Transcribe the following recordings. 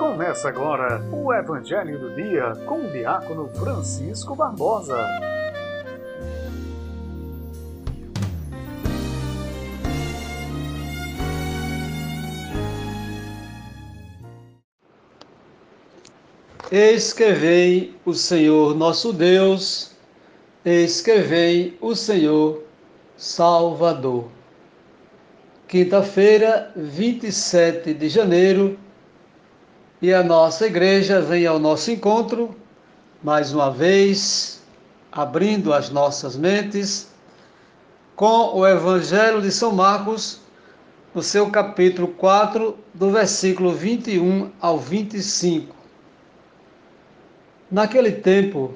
Começa agora o Evangelho do Dia com o diácono Francisco Barbosa. Escrevei o Senhor nosso Deus, escrevei o Senhor Salvador. Quinta-feira, 27 de janeiro, e a nossa igreja vem ao nosso encontro, mais uma vez, abrindo as nossas mentes com o Evangelho de São Marcos, no seu capítulo 4, do versículo 21 ao 25. Naquele tempo,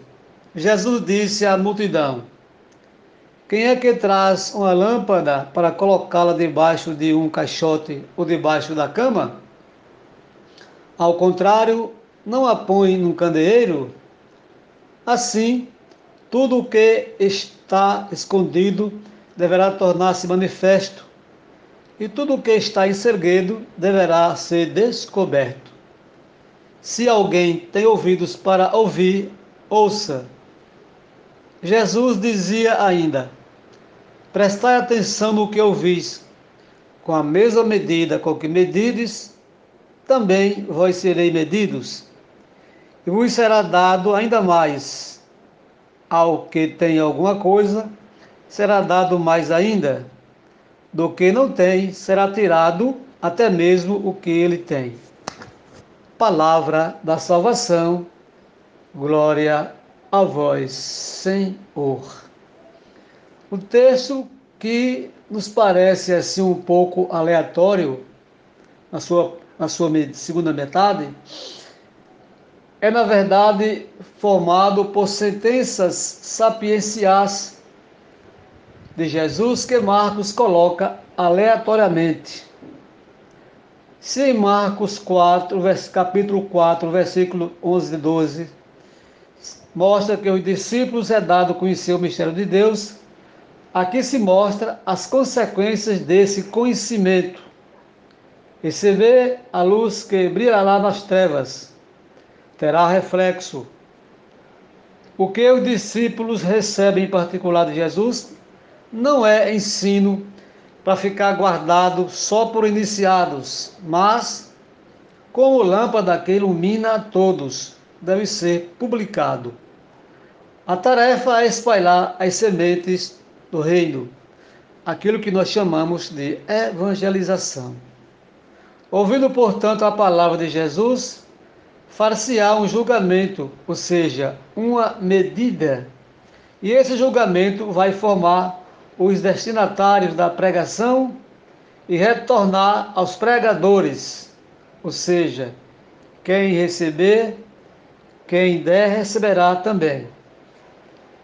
Jesus disse à multidão: Quem é que traz uma lâmpada para colocá-la debaixo de um caixote ou debaixo da cama? Ao contrário, não a põe num candeeiro? Assim, tudo o que está escondido deverá tornar-se manifesto, e tudo o que está em segredo deverá ser descoberto. Se alguém tem ouvidos para ouvir, ouça. Jesus dizia ainda: Prestai atenção no que ouvis. Com a mesma medida com que medides, também vós sereis medidos. E vos será dado ainda mais. Ao que tem alguma coisa, será dado mais ainda. Do que não tem, será tirado até mesmo o que ele tem palavra da salvação. Glória a vós, Senhor. O texto que nos parece assim um pouco aleatório na sua, na sua segunda metade é na verdade formado por sentenças sapienciais de Jesus que Marcos coloca aleatoriamente. Se em Marcos 4, capítulo 4, versículo 11 e 12, mostra que os discípulos é dado conhecer o mistério de Deus, aqui se mostra as consequências desse conhecimento. Receber a luz que brilhará nas trevas, terá reflexo. O que os discípulos recebem em particular de Jesus não é ensino para ficar guardado só por iniciados, mas como lâmpada que ilumina a todos, deve ser publicado. A tarefa é espalhar as sementes do reino, aquilo que nós chamamos de evangelização. Ouvindo, portanto, a palavra de Jesus, far-se-á um julgamento, ou seja, uma medida, e esse julgamento vai formar os destinatários da pregação e retornar aos pregadores, ou seja, quem receber, quem der, receberá também,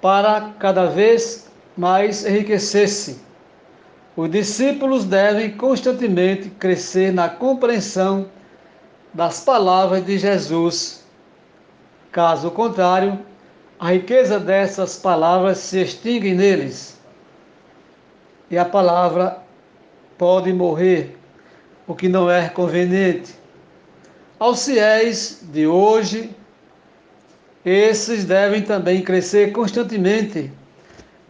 para cada vez mais enriquecer-se. Os discípulos devem constantemente crescer na compreensão das palavras de Jesus. Caso contrário, a riqueza dessas palavras se extingue neles e a palavra pode morrer, o que não é conveniente. Aos fiéis de hoje, esses devem também crescer constantemente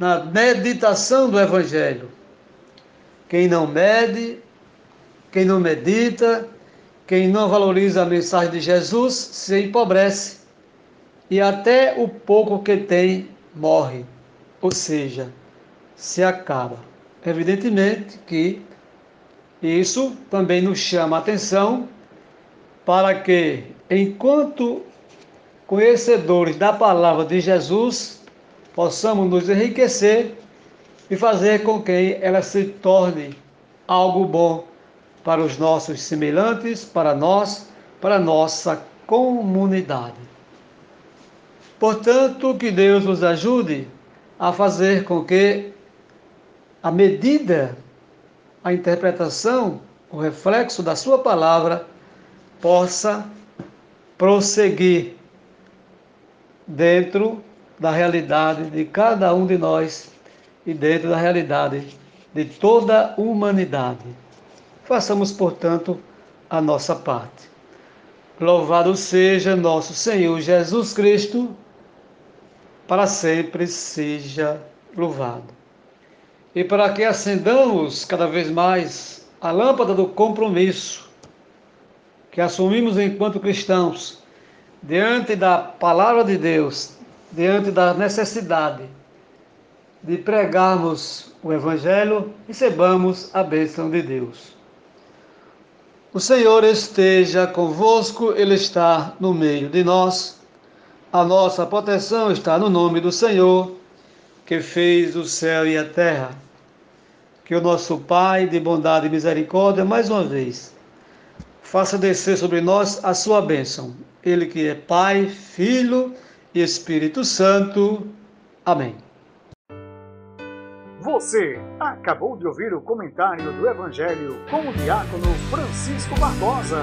na meditação do Evangelho. Quem não mede, quem não medita, quem não valoriza a mensagem de Jesus se empobrece e até o pouco que tem morre, ou seja, se acaba. Evidentemente que isso também nos chama a atenção para que, enquanto conhecedores da palavra de Jesus, possamos nos enriquecer e fazer com que ela se torne algo bom para os nossos semelhantes, para nós, para nossa comunidade. Portanto, que Deus nos ajude a fazer com que a medida, a interpretação, o reflexo da Sua palavra possa prosseguir dentro da realidade de cada um de nós e dentro da realidade de toda a humanidade. Façamos, portanto, a nossa parte. Louvado seja nosso Senhor Jesus Cristo, para sempre seja louvado. E para que acendamos cada vez mais a lâmpada do compromisso que assumimos enquanto cristãos, diante da palavra de Deus, diante da necessidade de pregarmos o Evangelho, recebamos a bênção de Deus. O Senhor esteja convosco, Ele está no meio de nós. A nossa proteção está no nome do Senhor, que fez o céu e a terra. Que o nosso Pai, de bondade e misericórdia, mais uma vez, faça descer sobre nós a sua bênção. Ele que é Pai, Filho e Espírito Santo. Amém. Você acabou de ouvir o comentário do Evangelho com o diácono Francisco Barbosa.